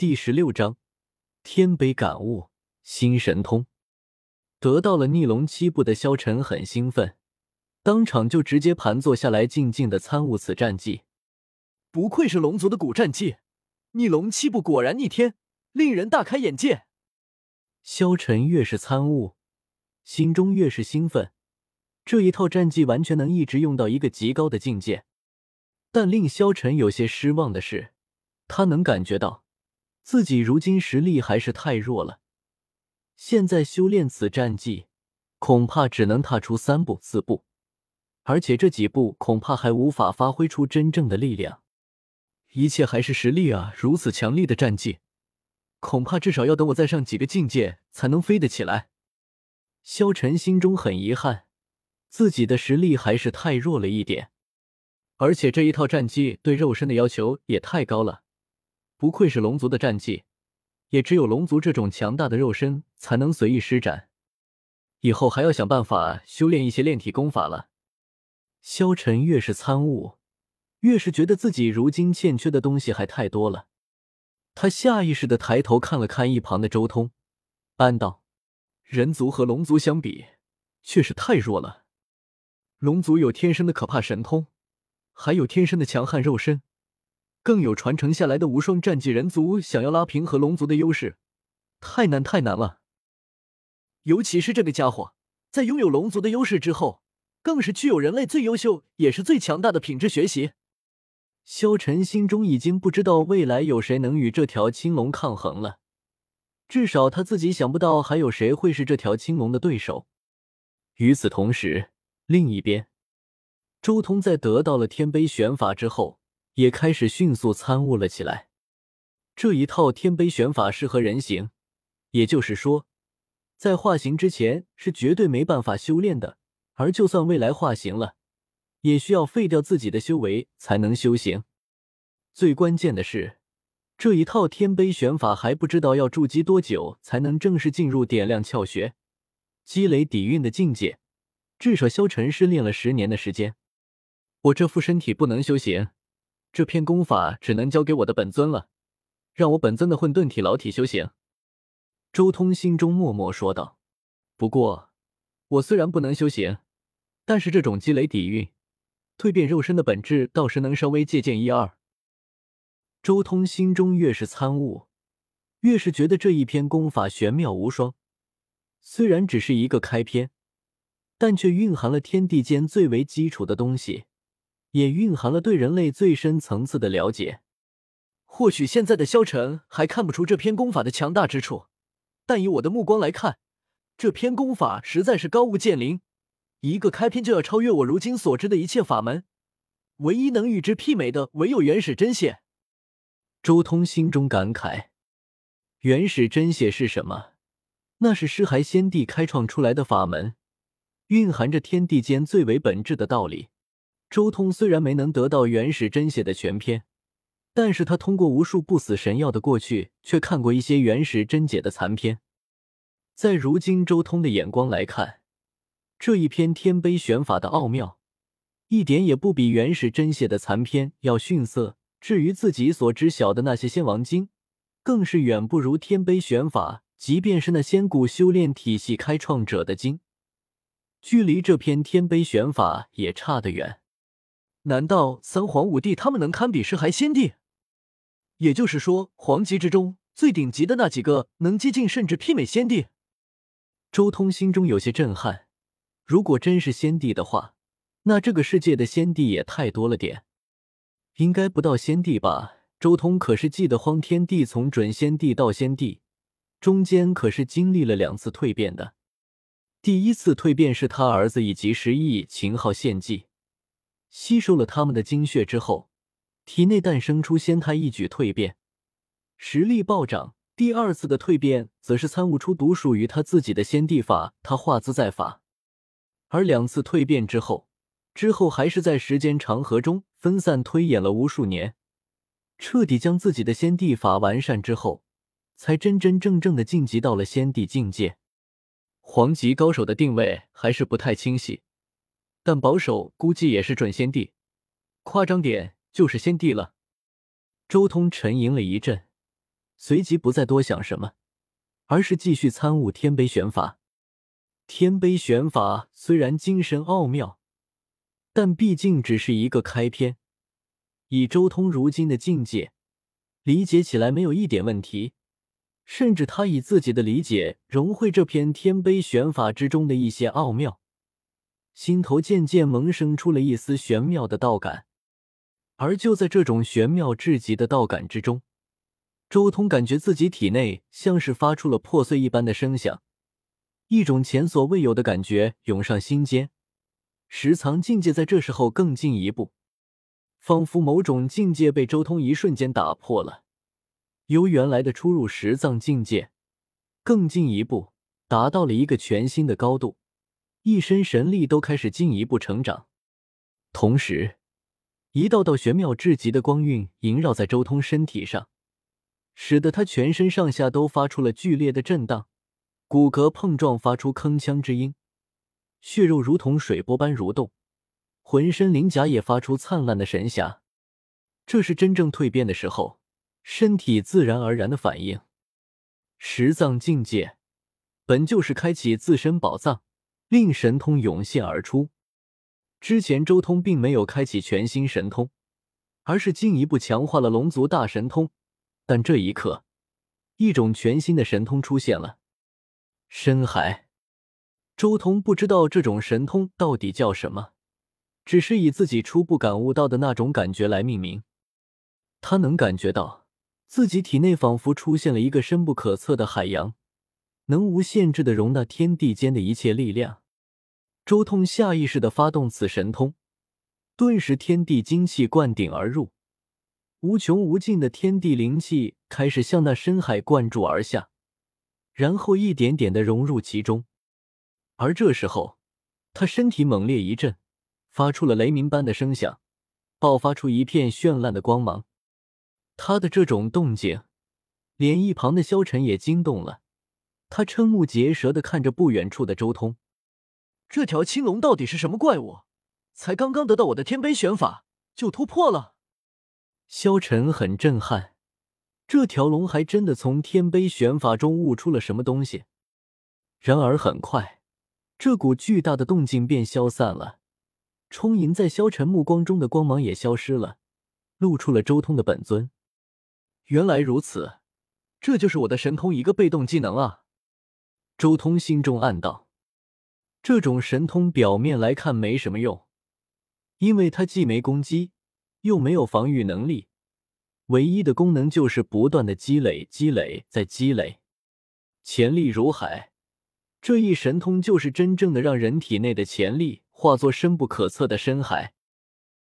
第十六章天北感悟新神通。得到了逆龙七步的萧晨很兴奋，当场就直接盘坐下来，静静的参悟此战绩。不愧是龙族的古战绩，逆龙七步果然逆天，令人大开眼界。萧晨越是参悟，心中越是兴奋。这一套战绩完全能一直用到一个极高的境界。但令萧晨有些失望的是，他能感觉到自己如今实力还是太弱了。现在修炼此战绩，恐怕只能踏出三步四步，而且这几步恐怕还无法发挥出真正的力量。一切还是实力啊！如此强力的战绩，恐怕至少要等我再上几个境界才能飞得起来。萧晨心中很遗憾，自己的实力还是太弱了一点，而且这一套战绩对肉身的要求也太高了。不愧是龙族的战绩。也只有龙族这种强大的肉身才能随意施展，以后还要想办法修炼一些炼体功法了。萧晨越是参悟，越是觉得自己如今欠缺的东西还太多了。他下意识的抬头看了看一旁的周通，暗道：“人族和龙族相比，确实太弱了。龙族有天生的可怕神通，还有天生的强悍肉身。”更有传承下来的无双战绩，人族想要拉平和龙族的优势，太难太难了。尤其是这个家伙，在拥有龙族的优势之后，更是具有人类最优秀也是最强大的品质学习。萧晨心中已经不知道未来有谁能与这条青龙抗衡了，至少他自己想不到还有谁会是这条青龙的对手。与此同时，另一边，周通在得到了天杯玄法之后。也开始迅速参悟了起来。这一套天杯玄法适合人形，也就是说，在化形之前是绝对没办法修炼的。而就算未来化形了，也需要废掉自己的修为才能修行。最关键的是，这一套天杯玄法还不知道要筑基多久才能正式进入点亮窍穴、积累底蕴的境界。至少萧晨是练了十年的时间，我这副身体不能修行。这篇功法只能交给我的本尊了，让我本尊的混沌体老体修行。周通心中默默说道：“不过，我虽然不能修行，但是这种积累底蕴、蜕变肉身的本质，倒是能稍微借鉴一二。”周通心中越是参悟，越是觉得这一篇功法玄妙无双。虽然只是一个开篇，但却蕴含了天地间最为基础的东西。也蕴含了对人类最深层次的了解。或许现在的萧晨还看不出这篇功法的强大之处，但以我的目光来看，这篇功法实在是高屋建瓴，一个开篇就要超越我如今所知的一切法门。唯一能与之媲美的，唯有原始真血。周通心中感慨：原始真血是什么？那是尸骸先帝开创出来的法门，蕴含着天地间最为本质的道理。周通虽然没能得到原始真血的全篇，但是他通过无数不死神药的过去，却看过一些原始真解的残篇。在如今周通的眼光来看，这一篇天碑玄法的奥妙，一点也不比原始真血的残篇要逊色。至于自己所知晓的那些仙王经，更是远不如天碑玄法。即便是那仙古修炼体系开创者的经，距离这篇天碑玄法也差得远。难道三皇五帝他们能堪比尸骸先帝？也就是说，皇级之中最顶级的那几个能接近甚至媲美先帝？周通心中有些震撼。如果真是先帝的话，那这个世界的先帝也太多了点。应该不到先帝吧？周通可是记得荒天帝从准先帝到先帝，中间可是经历了两次蜕变的。第一次蜕变是他儿子以及十亿秦昊献祭。吸收了他们的精血之后，体内诞生出仙胎，一举蜕变，实力暴涨。第二次的蜕变，则是参悟出独属于他自己的仙帝法，他化自在法。而两次蜕变之后，之后还是在时间长河中分散推演了无数年，彻底将自己的仙帝法完善之后，才真真正正的晋级到了仙帝境界。皇级高手的定位还是不太清晰。但保守估计也是准先帝，夸张点就是先帝了。周通沉吟了一阵，随即不再多想什么，而是继续参悟天杯玄法。天杯玄法虽然精深奥妙，但毕竟只是一个开篇。以周通如今的境界，理解起来没有一点问题。甚至他以自己的理解融汇这篇天杯玄法之中的一些奥妙，心头渐渐萌生出了一丝玄妙的道感。而就在这种玄妙至极的道感之中，周通感觉自己体内像是发出了破碎一般的声响，一种前所未有的感觉涌上心间。十藏境界在这时候更进一步，仿佛某种境界被周通一瞬间打破了。由原来的出入十藏境界，更进一步达到了一个全新的高度，一身神力都开始进一步成长。同时，一道道玄妙至极的光晕萦绕在周通身体上，使得他全身上下都发出了剧烈的震荡，骨骼碰撞发出铿锵之音，血肉如同水波般蠕动，浑身鳞甲也发出灿烂的神霞。这是真正蜕变的时候。身体自然而然的反应，十藏境界本就是开启自身宝藏，令神通涌现而出。之前周通并没有开启全新神通，而是进一步强化了龙族大神通。但这一刻，一种全新的神通出现了——深海。周通不知道这种神通到底叫什么，只是以自己初步感悟到的那种感觉来命名。他能感觉到。自己体内仿佛出现了一个深不可测的海洋，能无限制的容纳天地间的一切力量。周通下意识的发动此神通，顿时天地精气灌顶而入，无穷无尽的天地灵气开始向那深海灌注而下，然后一点点的融入其中。而这时候，他身体猛烈一震，发出了雷鸣般的声响，爆发出一片绚烂的光芒。他的这种动静，连一旁的萧晨也惊动了。他瞠目结舌的看着不远处的周通，这条青龙到底是什么怪物？才刚刚得到我的天杯玄法，就突破了。萧晨很震撼，这条龙还真的从天杯玄法中悟出了什么东西。然而很快，这股巨大的动静便消散了，充盈在萧晨目光中的光芒也消失了，露出了周通的本尊。原来如此，这就是我的神通一个被动技能啊！周通心中暗道：这种神通表面来看没什么用，因为它既没攻击，又没有防御能力，唯一的功能就是不断的积累、积累再积累，潜力如海。这一神通就是真正的让人体内的潜力化作深不可测的深海。